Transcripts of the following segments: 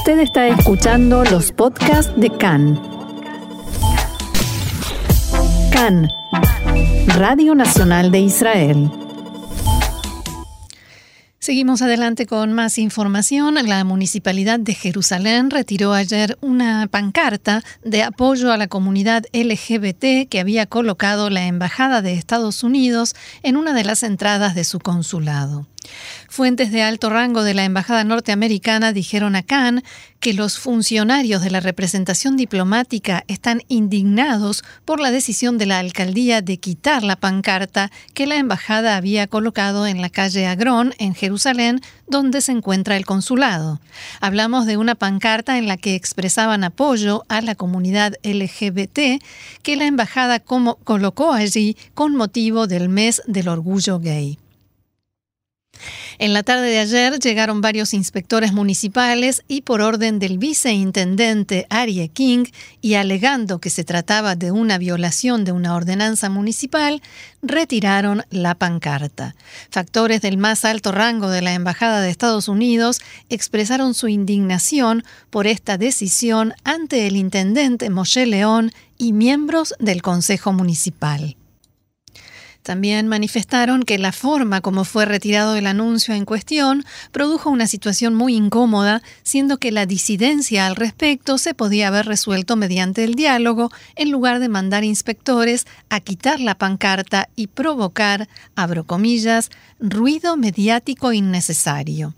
Usted está escuchando los podcasts de CAN. CAN, Radio Nacional de Israel. Seguimos adelante con más información. La Municipalidad de Jerusalén retiró ayer una pancarta de apoyo a la comunidad LGBT que había colocado la Embajada de Estados Unidos en una de las entradas de su consulado. Fuentes de alto rango de la Embajada norteamericana dijeron a Cannes que los funcionarios de la representación diplomática están indignados por la decisión de la alcaldía de quitar la pancarta que la embajada había colocado en la calle Agrón, en Jerusalén, donde se encuentra el consulado. Hablamos de una pancarta en la que expresaban apoyo a la comunidad LGBT que la embajada colocó allí con motivo del mes del orgullo gay. En la tarde de ayer llegaron varios inspectores municipales y por orden del viceintendente Arie King y alegando que se trataba de una violación de una ordenanza municipal, retiraron la pancarta. Factores del más alto rango de la Embajada de Estados Unidos expresaron su indignación por esta decisión ante el intendente Moshe León y miembros del Consejo Municipal. También manifestaron que la forma como fue retirado el anuncio en cuestión produjo una situación muy incómoda, siendo que la disidencia al respecto se podía haber resuelto mediante el diálogo en lugar de mandar inspectores a quitar la pancarta y provocar, abro comillas, ruido mediático innecesario.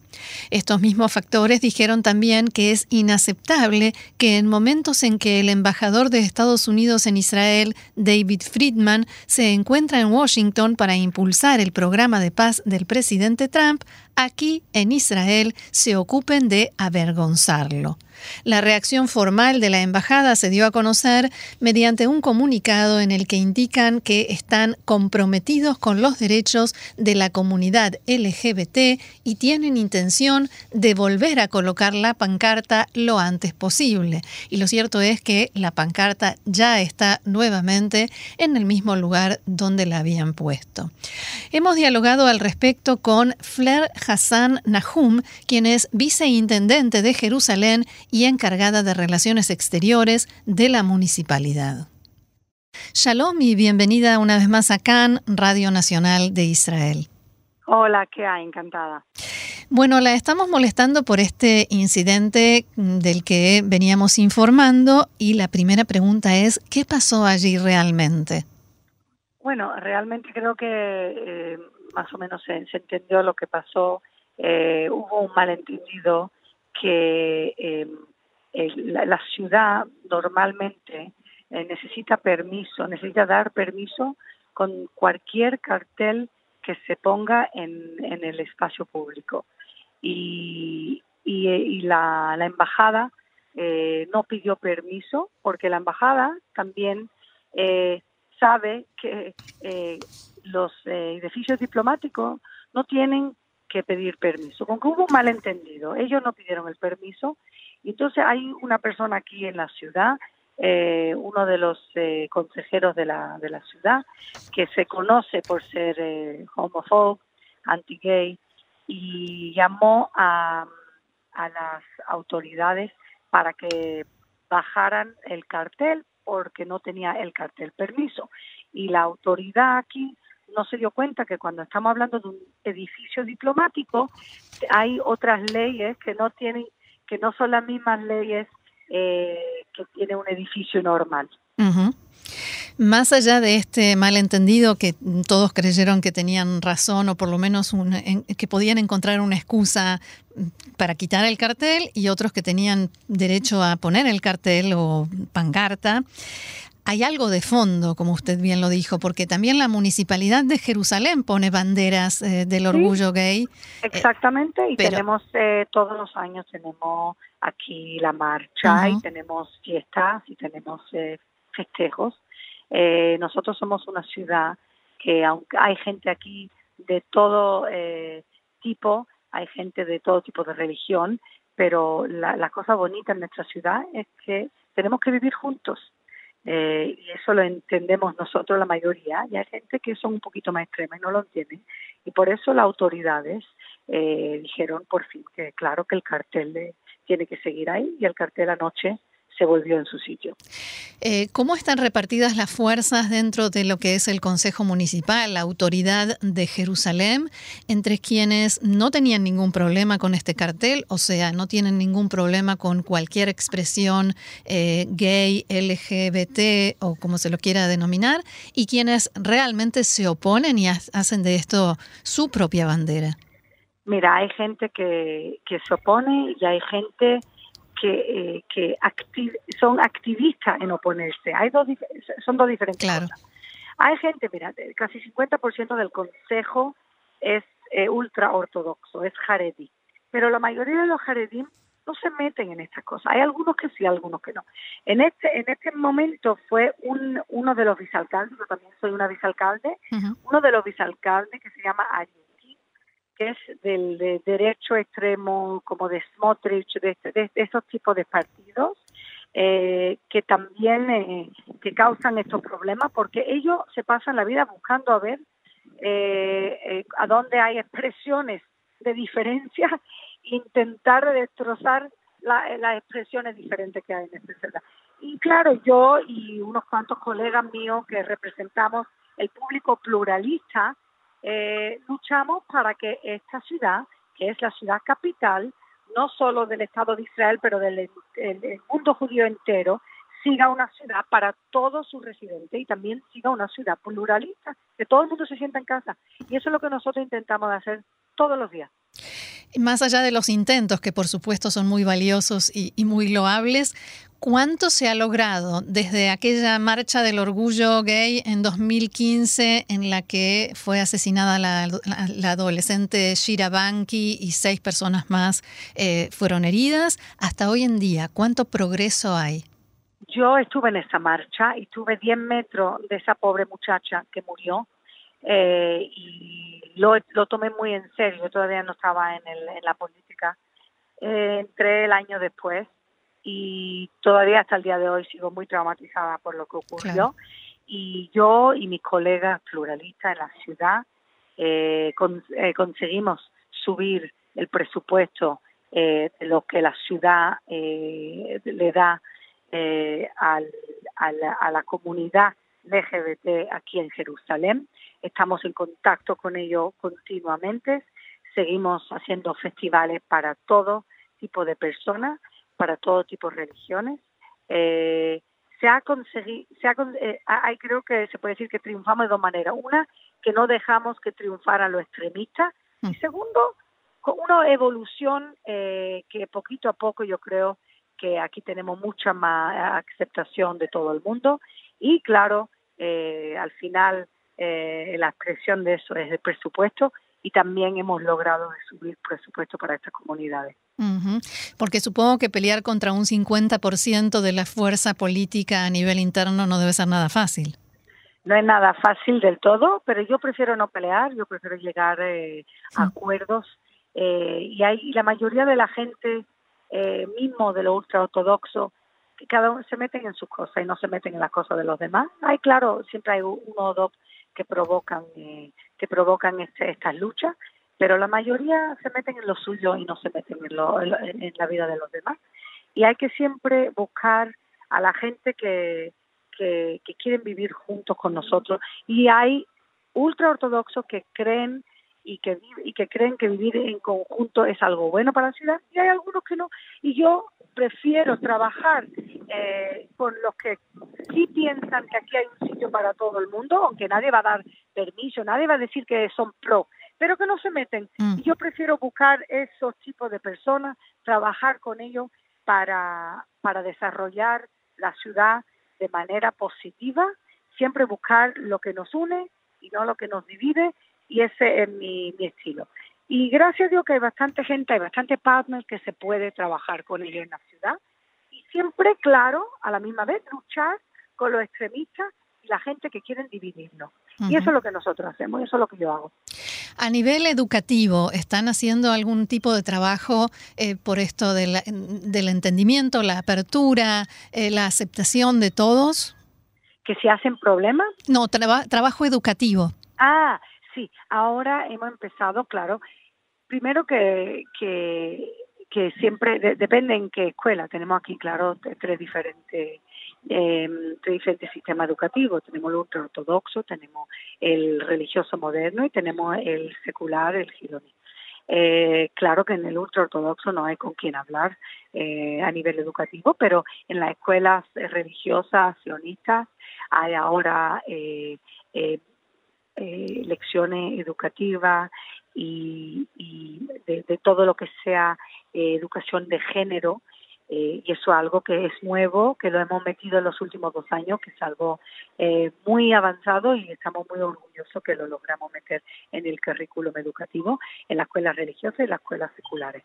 Estos mismos factores dijeron también que es inaceptable que en momentos en que el embajador de Estados Unidos en Israel, David Friedman, se encuentra en Washington para impulsar el programa de paz del presidente Trump, aquí en Israel se ocupen de avergonzarlo. La reacción formal de la embajada se dio a conocer mediante un comunicado en el que indican que están comprometidos con los derechos de la comunidad LGBT y tienen intención de volver a colocar la pancarta lo antes posible. Y lo cierto es que la pancarta ya está nuevamente en el mismo lugar donde la habían puesto. Hemos dialogado al respecto con Flair Hassan Nahum, quien es viceintendente de Jerusalén y encargada de Relaciones Exteriores de la municipalidad. Shalom y bienvenida una vez más a CAN, Radio Nacional de Israel. Hola, ¿qué hay? Encantada. Bueno, la estamos molestando por este incidente del que veníamos informando y la primera pregunta es, ¿qué pasó allí realmente? Bueno, realmente creo que eh, más o menos se, entendió lo que pasó. Eh, hubo un malentendido que eh, la, ciudad normalmente eh, necesita permiso, necesita dar permiso con cualquier cartel que se ponga en, el espacio público. Y, y, la, la, embajada no pidió permiso porque la embajada también sabe que los eh, edificios diplomáticos no tienen que pedir permiso. Con que hubo un malentendido, ellos no pidieron el permiso y entonces hay una persona aquí en la ciudad, eh, uno de los eh, consejeros de la, de la ciudad, que se conoce por ser eh, anti-gay, y llamó a, a las autoridades para que bajaran el cartel porque no tenía el cartel permiso. Y la autoridad aquí no se dio cuenta que cuando estamos hablando de un edificio diplomático hay otras leyes que no tienen que no son las mismas leyes eh, que tiene un edificio normal. Más allá de este malentendido que todos creyeron que tenían razón o por lo menos que podían encontrar una excusa para quitar el cartel y otros que tenían derecho a poner el cartel o pancarta, hay algo de fondo, como usted bien lo dijo, porque también la municipalidad de Jerusalén pone banderas eh, del orgullo gay. Eh, Exactamente, y tenemos eh, todos los años tenemos aquí la marcha y tenemos fiestas y tenemos festejos. nosotros somos una ciudad que aunque hay gente aquí de todo tipo, hay gente de todo tipo de religión, pero la, la cosa bonita en nuestra ciudad es que tenemos que vivir juntos eh, y eso lo entendemos nosotros la mayoría, y hay gente que son un poquito más extrema y no lo entienden. Y por eso las autoridades eh, dijeron por fin que claro que el cartel de, tiene que seguir ahí y el cartel anoche se volvió en su sitio. Eh, ¿Cómo están repartidas las fuerzas dentro de lo que es el Consejo Municipal, la autoridad de Jerusalén, entre quienes no tenían ningún problema con este cartel, o sea, no tienen ningún problema con cualquier expresión eh, gay, LGBT o como se lo quiera denominar, y quienes realmente se oponen y hacen de esto su propia bandera? Mira, hay gente que, que se opone y hay gente que, eh, que son activistas en oponerse. Hay dos, son dos diferentes cosas. Hay gente, mira, casi 50% del consejo es eh, ultra ortodoxo, es jaredí. Pero la mayoría de los jaredí no se meten en estas cosas. Hay algunos que sí, algunos que no. En este en este momento fue un, uno de los vicealcaldes, yo también soy una vicealcalde, uno de los vicealcaldes que se llama es del de derecho extremo, como de Smotrich, de, de, esos tipos de partidos, eh, que también eh, que causan estos problemas, porque ellos se pasan la vida buscando a ver eh, a dónde hay expresiones de diferencia, intentar destrozar las expresiones diferentes que hay en esta sociedad. Y claro, yo y unos cuantos colegas míos que representamos el público pluralista, eh, luchamos para que esta ciudad, que es la ciudad capital, no solo del Estado de Israel, pero del mundo judío entero, siga una ciudad para todos sus residentes y también siga una ciudad pluralista, que todo el mundo se sienta en casa. Y eso es lo que nosotros intentamos hacer todos los días. Más allá de los intentos, que por supuesto son muy valiosos y, muy loables, ¿cuánto se ha logrado desde aquella marcha del orgullo gay en 2015 en la que fue asesinada la, adolescente Shira Banki y seis personas más eh, fueron heridas, hasta hoy en día? ¿Cuánto progreso hay? Yo estuve en esa marcha y tuve 10 metros de esa pobre muchacha que murió eh, y lo, lo tomé muy en serio. Yo todavía no estaba en, el, en la política. Eh, entré el año después y todavía hasta el día de hoy sigo muy traumatizada por lo que ocurrió. Y yo y mis colegas pluralistas en la ciudad eh, eh conseguimos subir el presupuesto eh, de lo que la ciudad eh, le da eh, al, a, la, a la comunidad LGBT aquí en Jerusalén. Estamos en contacto con ellos continuamente. Seguimos haciendo festivales para todo tipo de personas, para todo tipo de religiones. Eh, se ha conseguido, se ha, eh, hay, creo que se puede decir que triunfamos de dos maneras. Una, que no dejamos que triunfaran los extremistas. Y mm. segundo, con una evolución eh, que poquito a poco yo creo que aquí tenemos mucha más aceptación de todo el mundo y claro, eh, al final eh, la expresión de eso es el presupuesto y también hemos logrado subir presupuesto para estas comunidades. Porque supongo que pelear contra un 50% de la fuerza política a nivel interno no debe ser nada fácil. No es nada fácil del todo, pero yo prefiero no pelear, yo prefiero llegar eh, a acuerdos y, hay, la mayoría de la gente mismo de lo ultraortodoxo cada uno se meten en sus cosas y no se meten en las cosas de los demás. Hay, claro, siempre hay uno o dos que provocan eh, que provocan este, estas luchas, pero la mayoría se meten en lo suyo y no se meten en, lo, en, la vida de los demás. Y hay que siempre buscar a la gente que, que, que quieren vivir juntos con nosotros. Y hay ultra ortodoxos que creen y que y que creen que vivir en conjunto es algo bueno para la ciudad y hay algunos que no y yo prefiero trabajar eh, con los que sí piensan que aquí hay un sitio para todo el mundo, aunque nadie va a dar permiso, nadie va a decir que son pro, pero que no se meten. Mm. Y yo prefiero buscar esos tipos de personas, trabajar con ellos para, para desarrollar la ciudad de manera positiva, siempre buscar lo que nos une y no lo que nos divide, y ese es mi, mi estilo. Y gracias a Dios que hay bastante gente, hay bastante partners que se puede trabajar con ellos en la ciudad. Y siempre, claro, a la misma vez, luchar con los extremistas y la gente que quieren dividirnos. Y eso es lo que nosotros hacemos, eso es lo que yo hago. A nivel educativo, ¿están haciendo algún tipo de trabajo eh, por esto del entendimiento, la apertura, eh, la aceptación de todos? ¿Que se hacen problemas? No, trabajo educativo. Ah, sí, ahora hemos empezado, claro, primero que, que, siempre depende en qué escuela. Tenemos aquí, claro, tres diferentes eh, tres diferentes sistemas educativos. Tenemos el ultraortodoxo, tenemos el religioso moderno y tenemos el secular, el gironí. Eh, claro que en el ultraortodoxo no hay con quién hablar eh, a nivel educativo, pero en las escuelas religiosas sionistas hay ahora eh, eh, eh lecciones educativas y, y de, de, todo lo que sea eh, educación de género eh, y eso es algo que es nuevo, que lo hemos metido en los últimos dos años, que es algo eh, muy avanzado y estamos muy orgullosos que lo logramos meter en el currículum educativo, en las escuelas religiosas y las escuelas seculares.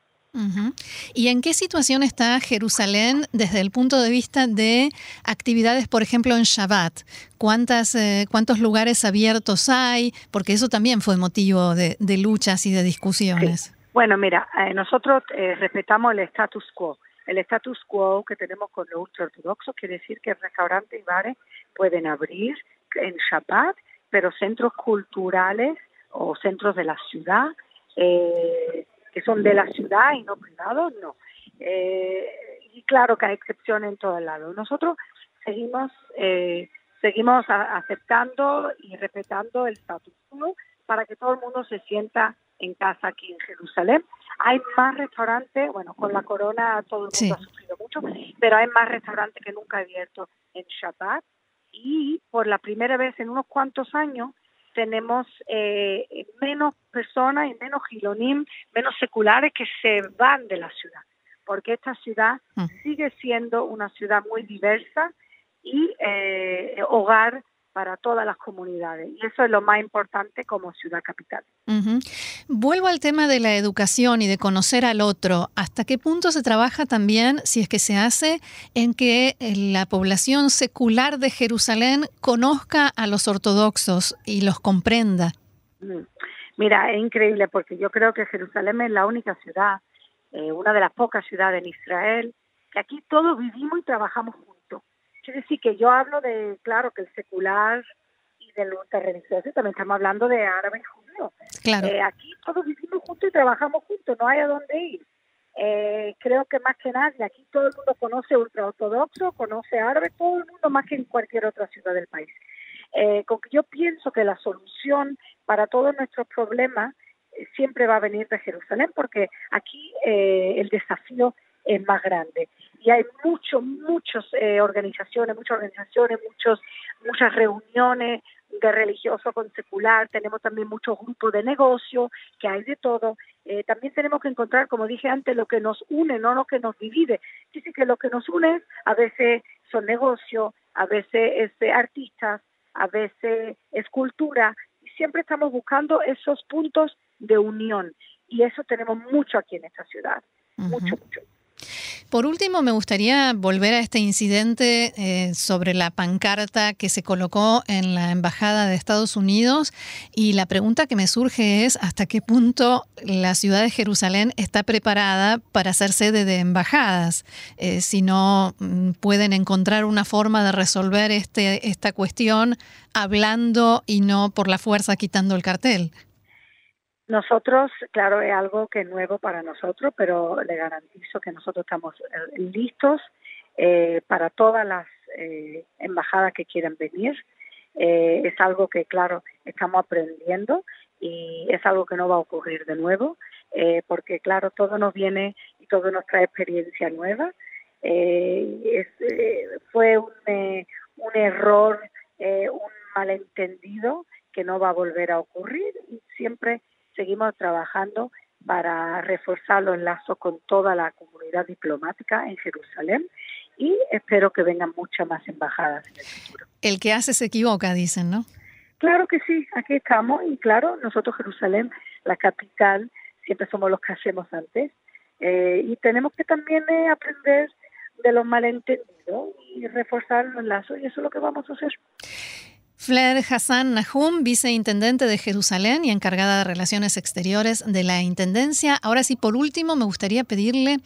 ¿Y en qué situación está Jerusalén desde el punto de vista de actividades, por ejemplo, en Shabbat? ¿Cuántas, eh, ¿Cuántos lugares abiertos hay? Porque eso también fue motivo de, luchas y de discusiones. Bueno, mira, eh, nosotros eh, respetamos el status quo. El status quo que tenemos con los ultraortodoxos quiere decir que restaurantes y bares pueden abrir en Shabbat, pero centros culturales o centros de la ciudad eh, que son de la ciudad y no privados, no. Eh, y claro que hay excepciones en todo el lado. Nosotros seguimos eh, seguimos aceptando y respetando el status quo para que todo el mundo se sienta en casa aquí en Jerusalén. Hay más restaurantes, bueno, con la corona todo el mundo sí. ha sufrido mucho, pero hay más restaurantes que nunca abierto en Shabbat y por la primera vez en unos cuantos años tenemos eh, menos personas y menos gilonim, menos seculares que se van de la ciudad, porque esta ciudad mm. sigue siendo una ciudad muy diversa y eh, hogar para todas las comunidades. Y eso es lo más importante como ciudad capital. Uh -huh. Vuelvo al tema de la educación y de conocer al otro. ¿Hasta qué punto se trabaja también, si es que se hace, en que eh, la población secular de Jerusalén conozca a los ortodoxos y los comprenda? Mm. Mira, es increíble porque yo creo que Jerusalén es la única ciudad, eh, una de las pocas ciudades en Israel, que aquí todos vivimos y trabajamos decir que yo hablo de, claro, que el secular y del ultrarreligioso, también estamos hablando de árabe y judío. Claro. Eh, aquí todos vivimos juntos y trabajamos juntos, no hay a dónde ir. Eh, creo que más que nadie, aquí todo el mundo conoce ultraortodoxo, conoce árabe, todo el mundo más que en cualquier otra ciudad del país. Eh, con que yo pienso que la solución para todos nuestros problemas siempre va a venir de Jerusalén, porque aquí eh, el desafío es más grande. Y hay muchos, muchas eh, organizaciones, muchas organizaciones, muchos, muchas reuniones de religioso con secular, tenemos también muchos grupos de negocio, que hay de todo. Eh, también tenemos que encontrar, como dije antes, lo que nos une, no lo que nos divide. Dice que lo que nos une a veces son negocios, a veces es de artistas, a veces es cultura, y siempre estamos buscando esos puntos de unión. Y eso tenemos mucho aquí en esta ciudad, uh -huh. mucho, mucho. Por último, me gustaría volver a este incidente eh, sobre la pancarta que se colocó en la Embajada de Estados Unidos y la pregunta que me surge es hasta qué punto la ciudad de Jerusalén está preparada para ser sede de embajadas, eh, si no mm, pueden encontrar una forma de resolver este, esta cuestión hablando y no por la fuerza quitando el cartel. Nosotros, claro, es algo que es nuevo para nosotros, pero le garantizo que nosotros estamos listos eh, para todas las eh, embajadas que quieran venir. Eh, es algo que, claro, estamos aprendiendo y es algo que no va a ocurrir de nuevo, eh, porque, claro, todo nos viene y todo nos trae experiencia nueva. Es, fue un, un error, un malentendido que no va a volver a ocurrir y siempre seguimos trabajando para reforzar los lazos con toda la comunidad diplomática en Jerusalén y espero que vengan muchas más embajadas en el futuro. El que hace se equivoca, dicen, ¿no? Claro que sí, aquí estamos y claro, nosotros Jerusalén, la capital, siempre somos los que hacemos antes eh, y tenemos que también eh, aprender de los malentendidos y reforzar los lazos y eso es lo que vamos a hacer. Flair Hassan Nahum, viceintendente de Jerusalén y encargada de Relaciones Exteriores de la Intendencia. Ahora sí, por último, me gustaría pedirle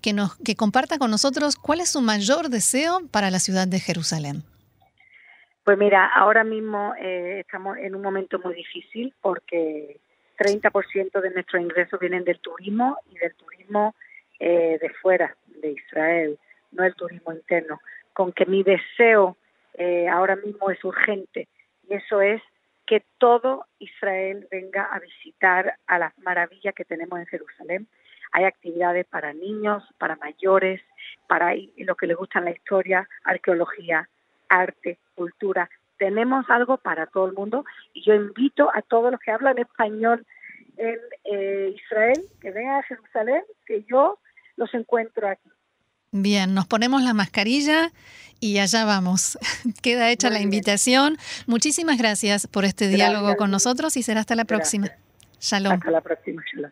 que, nos, que comparta con nosotros cuál es su mayor deseo para la ciudad de Jerusalén. Pues mira, ahora mismo eh, estamos en un momento muy difícil porque 30% de nuestros ingresos vienen del turismo y del turismo eh, de fuera de Israel, no el turismo interno, con que mi deseo eh, ahora mismo es urgente y eso es que todo Israel venga a visitar a las maravillas que tenemos en Jerusalén. Hay actividades para niños, para mayores, para los que les gustan la historia, arqueología, arte, cultura. Tenemos algo para todo el mundo y yo invito a todos los que hablan español en eh, Israel que vengan a Jerusalén, que yo los encuentro aquí. Bien, nos ponemos la mascarilla y allá vamos. Queda hecha la invitación. Muchísimas gracias por este diálogo con nosotros y será hasta la próxima. Shalom. Hasta la próxima. Shalom.